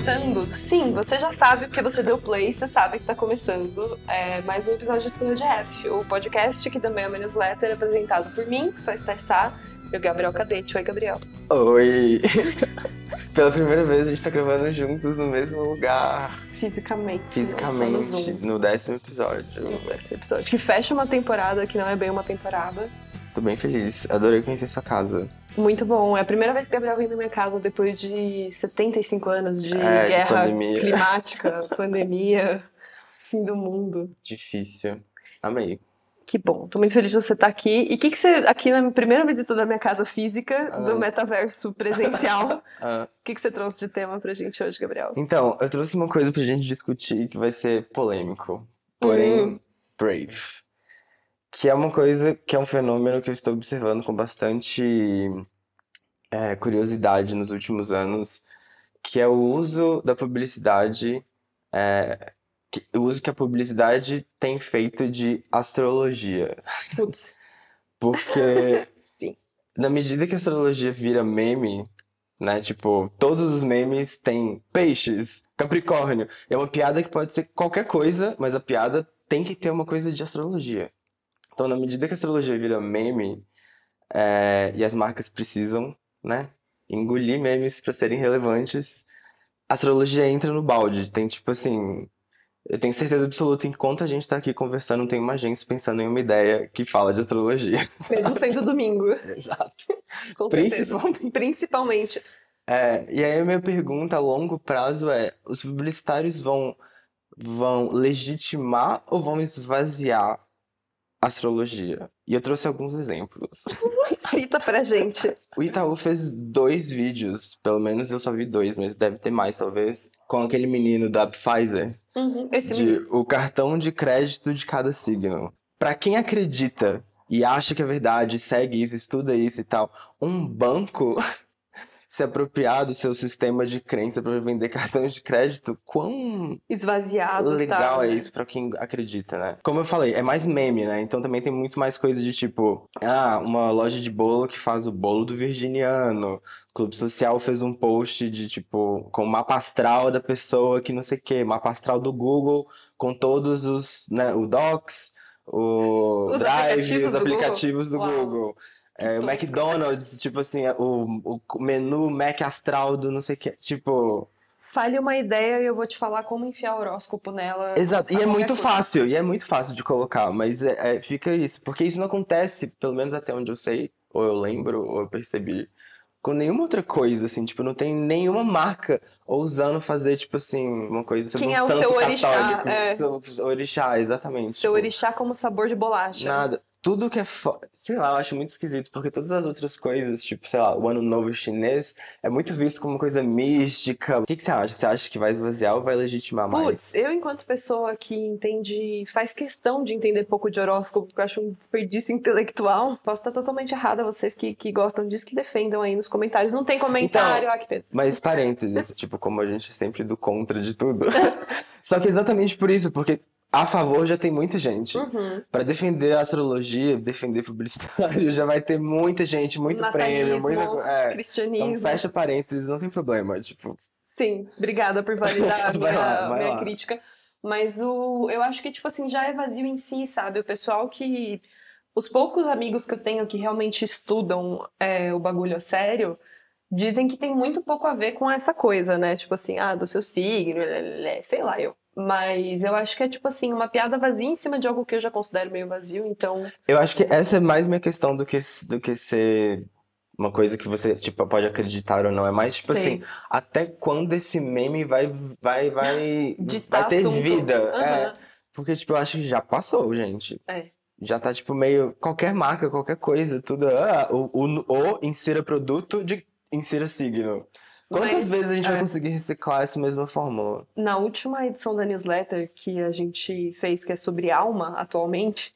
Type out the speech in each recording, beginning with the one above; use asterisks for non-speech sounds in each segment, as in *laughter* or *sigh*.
começando. Sim, você já sabe porque você deu play, você sabe que tá começando é, mais um episódio do Estúdio GF, o podcast que também é uma newsletter apresentado por mim, que a Esther Sá, e o Gabriel Cadete. Oi, Gabriel. Oi! *laughs* Pela primeira vez a gente tá gravando juntos no mesmo lugar. Fisicamente. Fisicamente, no, no décimo episódio. No décimo episódio. Que fecha uma temporada que não é bem uma temporada. Tô bem feliz. Adorei conhecer sua casa. Muito bom. É a primeira vez que Gabriel vem na minha casa depois de 75 anos de É, de guerra pandemia. climática, *laughs* pandemia, fim do mundo. Difícil. Amei. Que bom. Tô muito feliz de você estar aqui. E o que, que você, aqui na primeira visita da minha casa física, do Ah. metaverso presencial, *laughs* Ah, o que, que você trouxe de tema pra gente hoje, Gabriel? então, eu trouxe uma coisa pra gente discutir que vai ser polêmico. Porém, Hum. brave. Que é uma coisa, que é um fenômeno que eu estou observando com bastante é, curiosidade nos últimos anos, que é o uso da publicidade, é, que- o uso que a publicidade tem feito de astrologia. Putz. *laughs* Porque *laughs* Sim. na medida que a astrologia vira meme, né? Tipo, todos os memes têm peixes, capricórnio. É uma piada que pode ser qualquer coisa, mas a piada tem que ter uma coisa de astrologia. Então, na medida que a astrologia vira meme, é, e as marcas precisam, né? Engolir memes para serem relevantes, a astrologia entra no balde. Tem tipo assim. Eu tenho certeza absoluta que enquanto a gente tá aqui conversando, tem uma agência pensando em uma ideia que fala de astrologia. Mesmo *laughs* sendo domingo. Exato. Com certeza. Principalmente. Principalmente. É, e aí a minha pergunta a longo prazo é: os publicitários vão, vão legitimar ou vão esvaziar astrologia? E eu trouxe alguns exemplos. *laughs* Cita pra gente. O Itaú fez dois vídeos, pelo menos eu só vi dois, mas deve ter mais talvez, com aquele menino da Pfizer, Uhum. Esse de o cartão de crédito de cada signo. Pra quem acredita e acha que é verdade, segue isso, estuda isso e tal, um banco se apropriar do seu sistema de crença para vender *laughs* cartões de crédito, quão esvaziado. legal tá, é né? isso pra quem acredita, né? Como eu falei, é mais meme, né? Então também tem muito mais coisa de tipo, ah, uma loja de bolo que faz o bolo do virginiano. O Clube Social fez um post de tipo, com o mapa astral da pessoa que não sei o quê, mapa astral do Google com todos os, né, o Docs, o Os Drive, aplicativos os do Google? aplicativos do. Google. É, o tosco. McDonald's, tipo assim, o, o menu Mac astral do não sei o que, tipo... Fale uma ideia e eu vou te falar como enfiar horóscopo nela. Exato, e é muito coisa. fácil, e é muito fácil de colocar, mas é- é- fica isso, porque isso não acontece, pelo menos até onde eu sei, ou eu lembro, ou eu percebi, com nenhuma outra coisa, assim, tipo, não tem nenhuma marca ousando fazer, tipo assim, uma coisa sobre Quem um é o santo seu orixá, católico, é. seu orixá, exatamente. Seu tipo, orixá como sabor de bolacha. Nada. Tudo que é. Fo... Sei lá, eu acho muito esquisito, porque todas as outras coisas, tipo, sei lá, o Ano Novo Chinês, é muito visto como coisa mística. O que, que você acha? Você acha que vai esvaziar ou vai legitimar mais? Putz, eu enquanto pessoa que entende, faz questão de entender pouco de horóscopo, porque eu acho um desperdício *laughs* intelectual, posso estar totalmente errada, vocês que, que gostam disso, que defendam aí nos comentários. Não tem comentário, Então, ah, que pena. Mas parênteses, tipo, como a gente é sempre do contra de tudo. *laughs* Só que exatamente por isso, porque a favor já tem muita gente. Uhum. Pra defender a astrologia, defender publicitário, *laughs* já vai ter muita gente, muito prêmio, Natalismo, muita. co- É. Cristianismo. Então fecha parênteses, não tem problema. Tipo, Sim, obrigada por validar a *laughs* minha, lá, minha crítica. Mas o, eu acho que, tipo assim, já é vazio em si, sabe? O pessoal que. Os poucos amigos que eu tenho que realmente estudam é, o bagulho a sério dizem que tem muito pouco a ver com essa coisa, né? Tipo assim, ah, do seu signo, sei lá eu. Mas eu acho que é, tipo assim, uma piada vazia em cima de algo que eu já considero meio vazio, então. Eu acho que essa é mais minha questão do que, do que ser uma coisa que você, tipo, pode acreditar ou não. É mais, tipo sei. assim, até quando esse meme vai, vai, vai, vai ter assunto. vida. É, Aham. porque, tipo, eu acho que já passou, gente. É. Já tá, tipo, meio. Qualquer marca, qualquer coisa, tudo. Ah, o, o, o insira produto de insira signo. Quantas Mas, vezes a gente vai é. conseguir reciclar essa mesma fórmula? Na última edição da newsletter que a gente fez, que é sobre alma atualmente,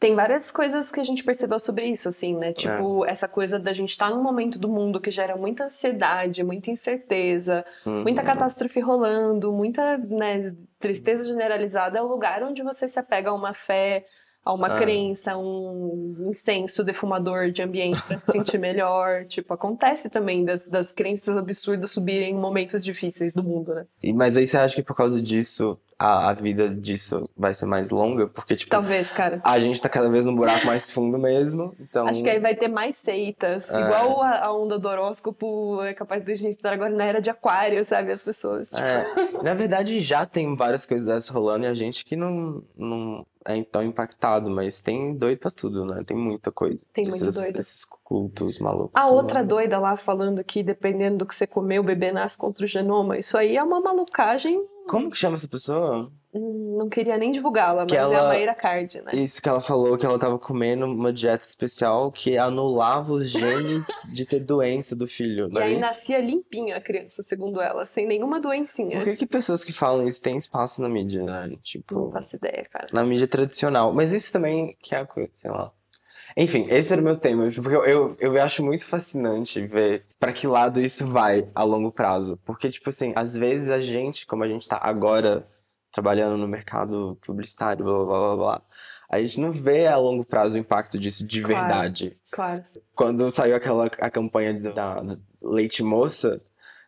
tem várias coisas que a gente percebeu sobre isso, assim, né? Tipo, essa coisa da gente estar num momento do mundo que gera muita ansiedade, muita incerteza, muita Uhum. catástrofe rolando, muita né, tristeza generalizada. É o lugar onde você se apega a uma fé, a uma Ah. crença, um incenso defumador de ambiente para se sentir melhor. *laughs* Tipo, acontece também das, das crenças absurdas subirem em momentos difíceis do mundo, né? E- Mas aí você acha que por causa disso, a, a vida disso vai ser mais longa? Porque, tipo, Talvez, cara. a gente tá cada vez num buraco mais fundo mesmo. Então. Acho que aí vai ter mais seitas. É. Igual a, a onda do horóscopo é capaz de a gente estar agora na era de aquário, sabe? As pessoas. Tipo, É, na verdade, já tem várias coisas dessas rolando e a gente que não, não é tão impactado, mas tem doido pra tudo, né? Tem muita coisa. Tem muito esses, doido. Esses cultos malucos. A outra lá. doida lá falando que dependendo do que você comer, o bebê nasce contra o genoma. Isso aí é uma malucagem. Como que chama essa pessoa? Não queria nem divulgá-la, mas Que é a ela- Maíra Card, né? Isso que ela falou, que ela tava comendo uma dieta especial que anulava os genes de ter doença do filho, E não é aí isso? nascia limpinha a criança, segundo ela, sem nenhuma doencinha. Por que que pessoas que falam isso têm espaço na mídia, né? Não Tipo, faço ideia, cara. na mídia tradicional. Mas isso também que é a coisa, sei lá. Enfim, esse era o meu tema, porque eu, eu, eu acho muito fascinante ver pra que lado isso vai a longo prazo. Porque, tipo assim, às vezes a gente, como a gente tá agora trabalhando no mercado publicitário, blá blá blá blá, a gente não vê a longo prazo o impacto disso de Claro. verdade. Claro. Quando saiu aquela a campanha da, da Leite Moça,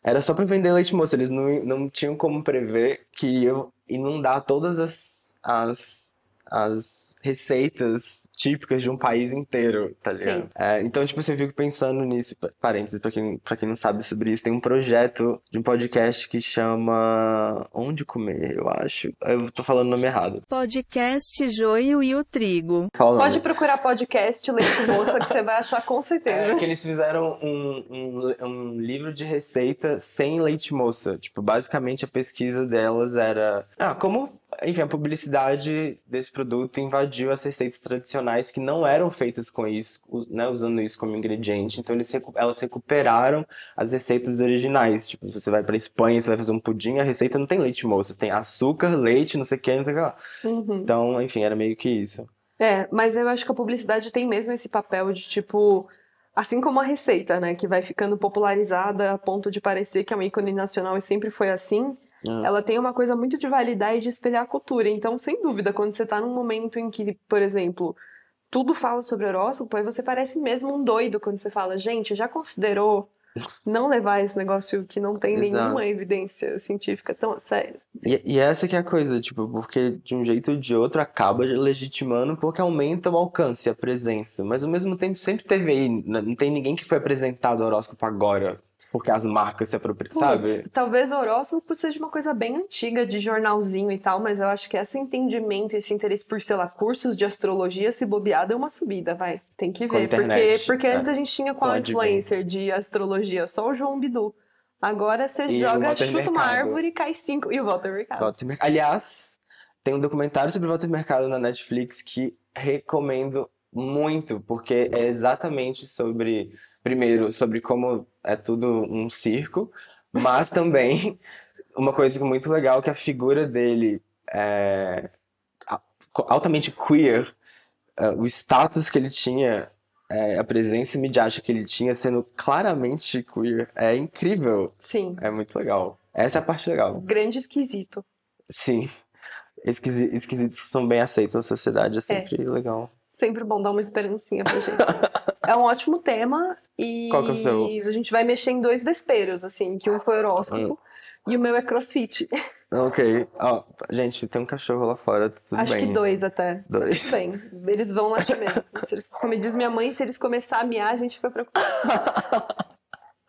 era só pra vender leite moça. Eles não, não tinham como prever que iam inundar todas as, as, as receitas típicas de um país inteiro, tá ligado? Sim. É, então, tipo, assim, eu fico pensando nisso. Pa- Parênteses, pra quem, pra quem não sabe sobre isso, tem um projeto de um podcast que chama Onde Comer, eu acho. Eu tô falando o nome errado. Podcast Joio e o Trigo. Fala o nome. Pode procurar podcast Leite Moça que você vai achar com certeza. É que eles fizeram um, um, um livro de receita sem leite moça. Tipo, basicamente a pesquisa delas era. Ah, como. Enfim, a publicidade desse produto invadiu as receitas tradicionais que não eram feitas com isso, né, usando isso como ingrediente. Então eles, elas recuperaram as receitas originais. Tipo, se você vai pra Espanha, você vai fazer um pudim, a receita não tem leite moça, tem açúcar, leite, não sei o que, não sei o que lá. Uhum. Então, enfim, era meio que isso. É, mas eu acho que a publicidade tem mesmo esse papel de tipo. Assim como a receita, né? Que vai ficando popularizada a ponto de parecer que é um ícone nacional e sempre foi assim. Ah. Ela tem uma coisa muito de validar e de espelhar a cultura. Então, sem dúvida, quando você tá num momento em que, por exemplo, tudo fala sobre horóscopo, aí você parece mesmo um doido quando você fala, gente, já considerou *laughs* não levar esse negócio que não tem nenhuma Exato. evidência científica tão a sério? E, e essa que é a coisa, tipo, porque de um jeito ou de outro acaba legitimando porque aumenta o alcance, a presença. Mas ao mesmo tempo sempre teve aí, n- não tem ninguém que foi apresentado ao horóscopo agora, porque as marcas se apropriam, Putz, sabe? Talvez o horóscopo seja uma coisa bem antiga de jornalzinho e tal, mas eu acho que esse entendimento e esse interesse por, sei lá, cursos de astrologia, se bobeada, é uma subida, vai. Tem que ver. Porque, internet, porque é. antes a gente tinha qual Com influencer de astrologia? Só o João Bidu. Agora você E o joga, chuta uma Mercado. árvore e cai cinco. E o Walter Mercado. Walter Aliás, tem um documentário sobre Walter Mercado na Netflix que recomendo muito, porque é exatamente sobre, primeiro, sobre como é tudo um circo, mas também *laughs* uma coisa muito legal que a figura dele é altamente queer, é, o status que ele tinha, é, a presença midiática que ele tinha sendo claramente queer, é incrível, Sim. é muito legal. Essa é a parte legal. Grande esquisito. Sim. Esquisi- Esquisitos que são bem aceitos na sociedade é sempre legal. Sempre bom dar uma esperancinha pra gente. é um ótimo tema e Qual que é o seu? a gente vai mexer em dois vesperos, assim, que um foi horóscopo Hum. e o meu é crossfit. Ok. Ó, gente, tem um cachorro lá fora, tudo Acho bem. que dois até. Dois. Tudo bem, eles vão latir *laughs* mesmo. Se eles- como diz minha mãe, se eles começarem a miar, a gente fica preocupado. *laughs*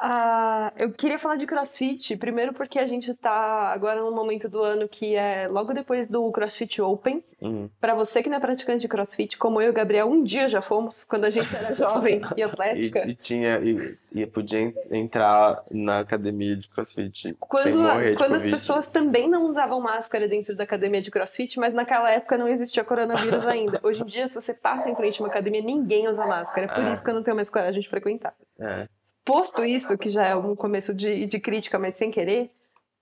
Ah, eu queria falar de crossfit, primeiro porque a gente tá agora num momento do ano que é logo depois do CrossFit Open. Hum. Pra você que não é praticante de crossfit, como eu e o Gabriel, um dia já fomos, quando a gente era jovem e *laughs* E, atlética. e tinha. E, e podia en- entrar na academia de crossfit sem Quando, morrer de quando as Covid. pessoas também não usavam máscara dentro da academia de crossfit, mas naquela época não existia coronavírus *laughs* ainda. Hoje em dia, se você passa em frente a uma academia, ninguém usa máscara. É por É. isso que eu não tenho mais coragem de frequentar. É. Posto isso, que já é um começo de, de crítica, mas sem querer,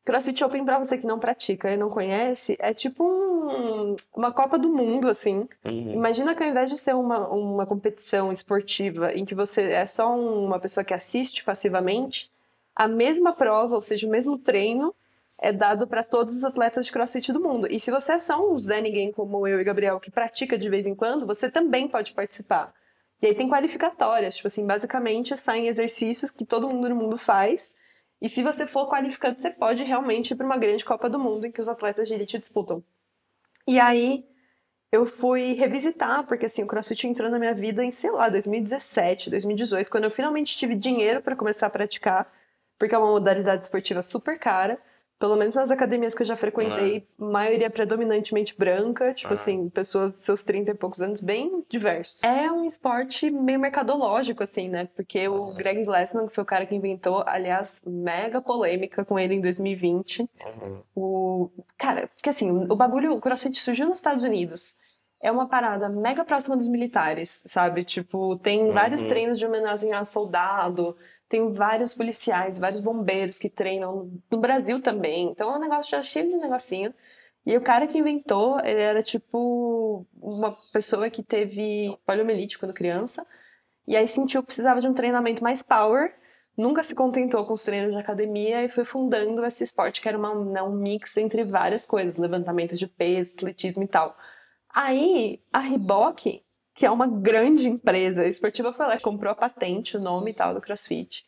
CrossFit Open, pra você que não pratica e não conhece, é tipo um- uma Copa do Mundo, assim. Uhum. Imagina que ao invés de ser uma, uma competição esportiva em que você é só um- uma pessoa que assiste passivamente, a mesma prova, ou seja, o mesmo treino, é dado para todos os atletas de crossfit do mundo. E se você é só um Zé Ninguém como eu e Gabriel, que pratica de vez em quando, você também pode participar. E aí tem qualificatórias, tipo assim, basicamente saem exercícios que todo mundo no mundo faz. E se você for qualificando, você pode realmente ir para uma grande Copa do Mundo em que os atletas de elite disputam. E aí eu fui revisitar, porque assim, o CrossFit entrou na minha vida em, sei lá, 2017, 2018, quando eu finalmente tive dinheiro para começar a praticar, porque é uma modalidade esportiva super cara. Pelo menos nas academias que eu já frequentei, maioria predominantemente branca, tipo Ah. assim, pessoas de seus 30 e poucos anos, bem diversos. É um esporte meio mercadológico, assim, né? Porque o Greg Glassman, que foi o cara que inventou, aliás, mega polêmica com ele em 2020. Uhum. O... Cara, porque assim, o bagulho, o CrossFit surgiu nos Estados Unidos. É uma parada mega próxima dos militares, sabe? Tipo, tem vários Uhum. treinos de homenagem a soldado, tem vários policiais, vários bombeiros que treinam no Brasil também. Então é um negócio já cheio de negocinho. E o cara que inventou, ele era tipo uma pessoa que teve poliomielite quando criança. E aí sentiu que precisava de um treinamento mais power. Nunca se contentou com os treinos de academia e foi fundando esse esporte que era uma, né, um mix entre várias coisas, levantamento de peso, atletismo e tal. Aí a Reebok, que é uma grande empresa esportiva, foi lá, comprou a patente, o nome e tal do CrossFit.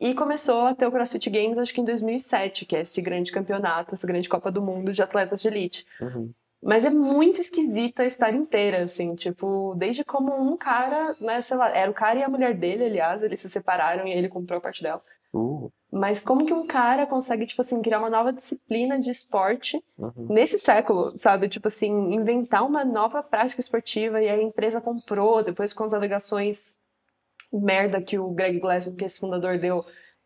E começou a ter o CrossFit Games, acho que em 2007, que é esse grande campeonato, essa grande Copa do Mundo de atletas de elite. Uhum. Mas é muito esquisita a história inteira, assim, tipo, desde como um cara, né, sei lá, era o cara e a mulher dele, aliás, eles se separaram e ele comprou a parte dela. Uh, Mas como que um cara consegue, tipo assim, criar uma nova disciplina de esporte uhum. nesse século, sabe? Tipo assim, inventar uma nova prática esportiva e a empresa comprou, depois com as alegações merda que o Greg Glassman, que é esse fundador, deu,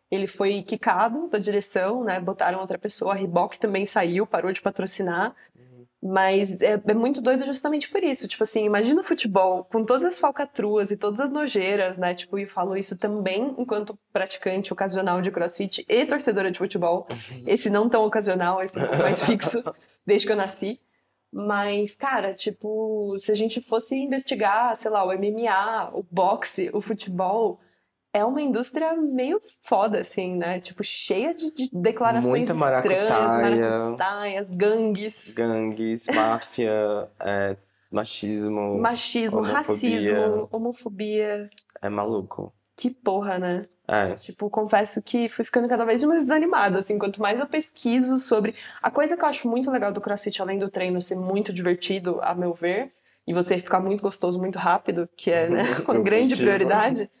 ele foi quicado da direção, né? Botaram outra pessoa, a Reebok também saiu, parou de patrocinar. Mas é, é muito doido justamente por isso. Tipo assim, imagina o futebol com todas as falcatruas e todas as nojeiras, né? Tipo, e falo isso também enquanto praticante ocasional de crossfit e torcedora de futebol. *laughs* Esse não tão ocasional, esse um pouco mais fixo, *laughs* desde que eu nasci. Mas, cara, tipo, se a gente fosse investigar, sei lá, o MMA, o boxe, o futebol, é uma indústria meio foda, assim, né? Tipo, cheia de, de declarações Muita estranhas, maracutaia. maracutaias, gangues. Gangues, *laughs* máfia, é, machismo. Machismo, Homofobia. racismo, homofobia. É maluco. Que porra, né? É. Tipo, confesso que fui ficando cada vez mais desanimada, assim, quanto mais eu pesquiso sobre. A coisa que eu acho muito legal do CrossFit, além do treino ser muito divertido, a meu ver, e você ficar muito gostoso muito rápido, que é, né, *laughs* *laughs* uma grande prioridade,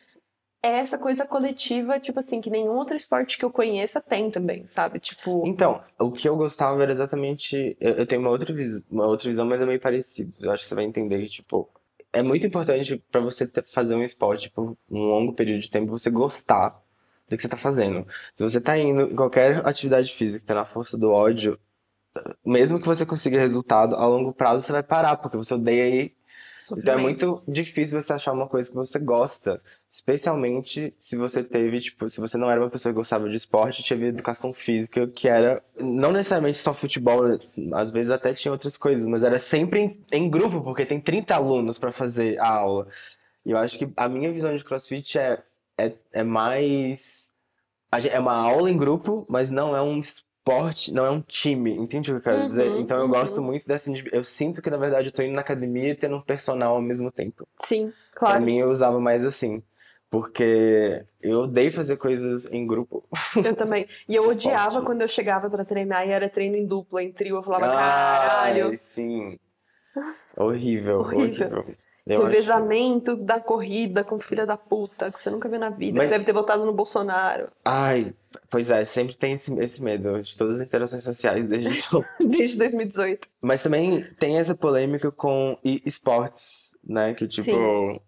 é essa coisa coletiva, tipo assim, que nenhum outro esporte que eu conheça tem também, sabe? Tipo. Então, o que eu gostava era exatamente. Eu, eu tenho uma outra, vis... uma outra visão, mas é meio parecido. Eu acho que você vai entender que, tipo, é muito importante pra você fazer um esporte por um longo período de tempo, você gostar do que você tá fazendo. Se você tá indo em qualquer atividade física na força do ódio, mesmo que você consiga resultado, a longo prazo você vai parar, porque você odeia ir então é muito difícil você achar uma coisa que você gosta, especialmente se você teve, tipo, se você não era uma pessoa que gostava de esporte, teve educação física, que era não necessariamente só futebol, às vezes até tinha outras coisas, mas era sempre em, em grupo, porque tem 30 alunos para fazer a aula. E eu acho que a minha visão de CrossFit é, é, é mais. É uma aula em grupo, mas não é um esporte, não é um time. Entende o que eu quero Uhum, dizer? Então eu uhum. gosto muito dessa. Eu sinto que, na verdade, eu tô indo na academia e tendo um personal ao mesmo tempo. Sim, Pra claro. mim, eu usava mais assim. Porque eu odeio fazer coisas em grupo. Eu *laughs* também. E eu Esporte. odiava quando eu chegava pra treinar e era treino em dupla, em trio. Eu falava, caralho. Ai, sim. Horrível, Horrível. horrível. Eu acho- Revezamento da corrida com filha da puta, que você nunca viu na vida. Mas- Que deve ter votado no Bolsonaro. Ai, pois é, sempre tem esse, esse medo de todas as interações sociais desde então. *laughs* Desde 2018. Mas também tem essa polêmica com esportes, né? Que tipo. Sim.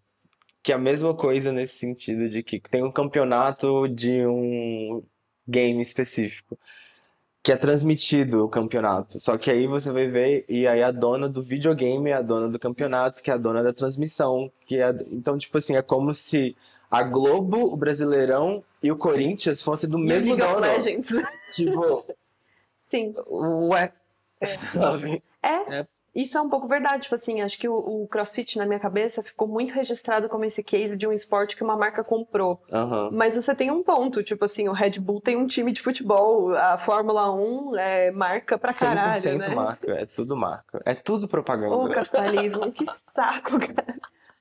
Que é a mesma coisa nesse sentido de que tem um campeonato de um game específico. Que é transmitido o campeonato. Só que aí você vai ver, e aí a dona do videogame é a dona do campeonato, que é a dona da transmissão. Que é... Então, tipo assim, é como se a Globo, o Brasileirão e o Corinthians fossem do E mesmo League dono. Tipo, *laughs* Sim. ué. Sabe? É. Isso é um pouco verdade, tipo assim, acho que o, o CrossFit na minha cabeça ficou muito registrado como esse case de um esporte que uma marca comprou. Aham. Mas você tem um ponto, tipo assim, o Red Bull tem um time de futebol, a Fórmula 1 é marca pra caralho, 100% né? marca, é tudo marca. É tudo propaganda. Ô, capitalismo, que saco, cara.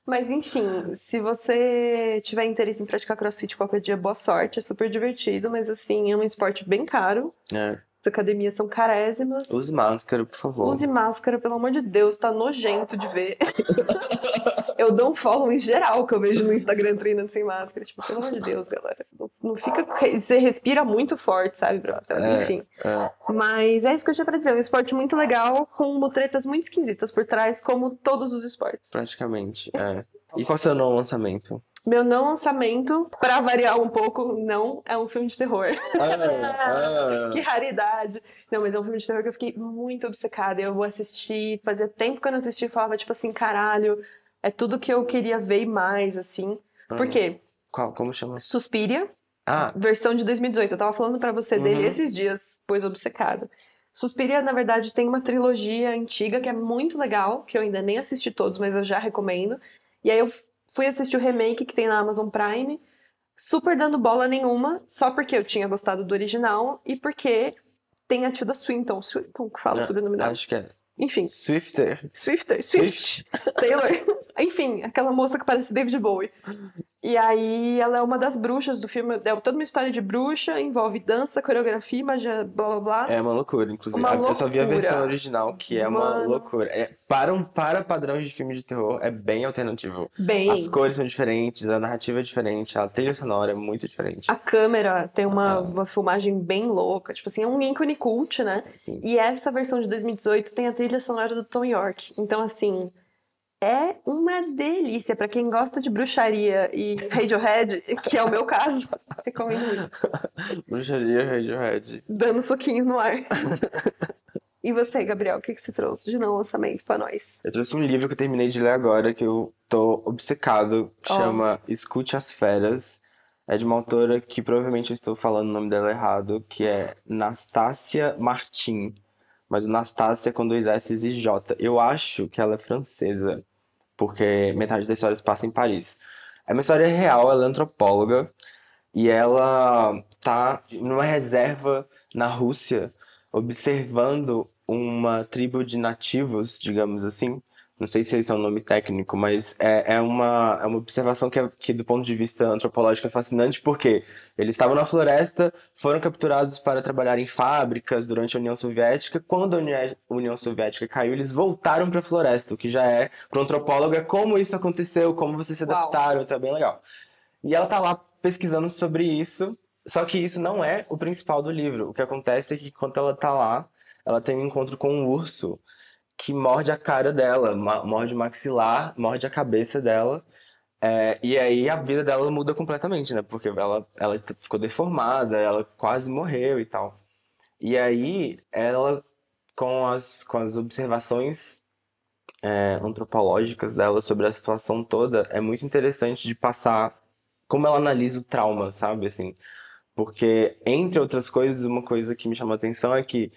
Mas enfim, se você tiver interesse em praticar crossfit qualquer dia, boa sorte, é super divertido, mas assim, é um esporte bem caro. É. As academias são carésimas. Use máscara, por favor. Use máscara, pelo amor de Deus, tá nojento de ver. *laughs* eu dou um follow em geral que eu vejo no Instagram treinando sem máscara. Tipo, pelo amor de Deus, galera. Não, fica. Você respira muito forte, sabe? Pra você, É. Enfim. É. Mas é isso que eu tinha pra dizer. É um esporte muito legal, com mutretas muito esquisitas por trás, como todos os esportes. Praticamente, é. E qual é o seu novo lançamento? Meu não lançamento, pra variar um pouco, não é um filme de terror. Ah, *laughs* que raridade. Não, mas é um filme de terror que eu fiquei muito obcecada. Eu vou assistir, fazia tempo que eu não assisti, falava tipo assim, caralho, é tudo que eu queria ver e mais, assim. ah. Por quê? Qual, como chama? Suspiria, Ah, versão de 2018. Eu tava falando pra você dele Uhum. esses dias, pois obcecada. Suspiria, na verdade, tem uma trilogia antiga que é muito legal, que eu ainda nem assisti todos, mas eu já recomendo. E aí eu fui assistir o remake que tem na Amazon Prime, super dando bola nenhuma, só porque eu tinha gostado do original e porque tem a Tilda Swinton, Swinton que fala sobre o nome dela. acho que é Enfim, Swifter. Swifter, Swift, Taylor. *laughs* Enfim, aquela moça que parece David Bowie. E aí ela é uma das bruxas do filme. É toda uma história de bruxa, envolve dança, coreografia, magia, blá blá blá. É uma loucura, inclusive. Uma Eu só vi a loucura. versão original, que é uma Mano. loucura. É, para, um, para padrões de filme de terror, é bem alternativo. Bem, As cores são diferentes, a narrativa é diferente, a trilha sonora é muito diferente. a câmera tem uma, Ah. uma filmagem bem louca. Tipo assim, é um ícone cult, né? Assim, E essa versão de 2018 tem a trilha sonora do Tom York. Então, assim, é uma delícia. Pra quem gosta de bruxaria e *laughs* Radiohead, que é o meu caso, *laughs* recomendo muito. Bruxaria Radiohead. Dando soquinho no ar. *laughs* e você, Gabriel, o que, que você trouxe de não lançamento pra nós? Eu trouxe um livro que eu terminei de ler agora, que eu tô obcecado, que Ó. chama Escute as Feras. É de uma autora que provavelmente eu estou falando o nome dela errado, que é Nastácia Martin. Mas o Nastácia com dois S e J. Eu acho que ela é francesa, porque metade da história se passa em Paris. É uma história real, ela é antropóloga, e ela tá numa reserva na Rússia, observando uma tribo de nativos, digamos assim. Não sei se esse é um nome técnico, mas é, é uma, é uma observação que, é- que, do ponto de vista antropológico, é fascinante, porque eles estavam na floresta, foram capturados para trabalhar em fábricas durante a União Soviética. Quando a Uni- União Soviética caiu, eles voltaram para a floresta, o que já é, para um antropólogo, é como isso aconteceu, como vocês se Uau. adaptaram, então é bem legal. E ela tá lá pesquisando sobre isso, só que isso não é o principal do livro. O que acontece é que quando ela tá lá, ela tem um encontro com um urso que morde a cara dela, morde o maxilar, morde a cabeça dela. É, e aí a vida dela muda completamente, né? Porque ela, ela ficou deformada, ela quase morreu e tal. E aí ela, com as, com as observações é, antropológicas dela sobre a situação toda, é muito interessante de passar como ela analisa o trauma, sabe? Assim, porque, entre outras coisas, uma coisa que me chamou a atenção é que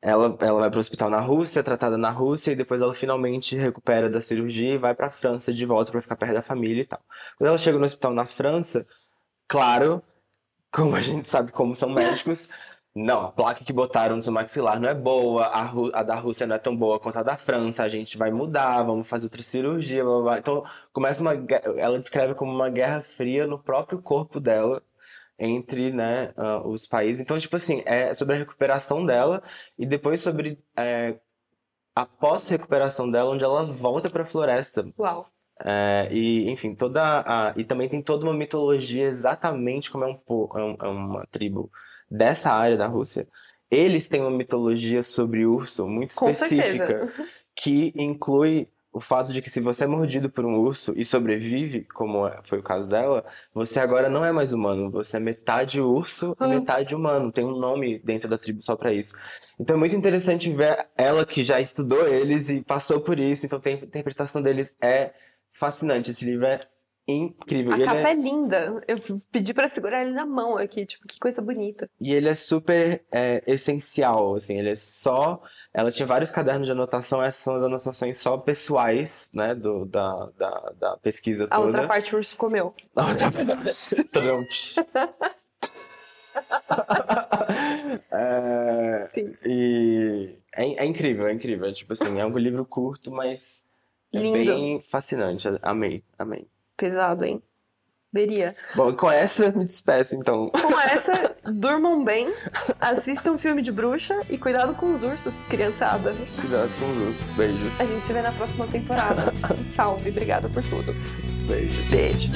ela, ela vai para o hospital na Rússia, é tratada na Rússia, e depois ela finalmente recupera da cirurgia e vai para a França de volta para ficar perto da família e tal. Quando ela chega no hospital na França, claro, como a gente sabe como são médicos, não, a placa que botaram no seu maxilar não é boa, a, a da Rússia não é tão boa quanto a da França, a gente vai mudar, vamos fazer outra cirurgia, blá, blá, blá. Então, começa uma, ela descreve como uma guerra fria no próprio corpo dela, entre, né, ah, os países. Então, tipo assim, é sobre a recuperação dela e depois sobre é, a pós-recuperação dela, onde ela volta pra floresta. Uau. É, e, enfim, toda a, e também tem toda uma mitologia exatamente como é, um, é um- é uma tribo dessa área da Rússia. Eles têm uma mitologia sobre urso muito Com específica certeza. que inclui o fato de que se você é mordido por um urso e sobrevive, como é- foi o caso dela, você agora não é mais humano, você é metade urso e Ah. metade humano. Tem um nome dentro da tribo só pra isso. Então é muito interessante ver ela que já estudou eles e passou por isso, então tem, a interpretação deles é fascinante. Esse livro é incrível. A E capa é- é... linda. Eu pedi pra segurar ele na mão aqui, tipo, que coisa bonita. E ele é super é, essencial, assim, ele é só... Ela tinha vários cadernos de anotação, essas são as anotações só pessoais, né, do, da, da, da pesquisa A toda. outra parte o urso comeu. *laughs* A outra parte. Trump. *laughs* É, Sim. e é, é incrível, é incrível. Tipo assim, é um livro curto, mas é Lindo. bem fascinante. Amei, amei. Pesado, hein? Veria. Bom, com essa me despeço, então. Com *laughs* essa, durmam bem, assistam um filme de bruxa e cuidado com os ursos, criançada. Cuidado com os ursos. Beijos. A gente se vê na próxima temporada. *laughs* Salve, obrigada por tudo. Beijo. Beijo.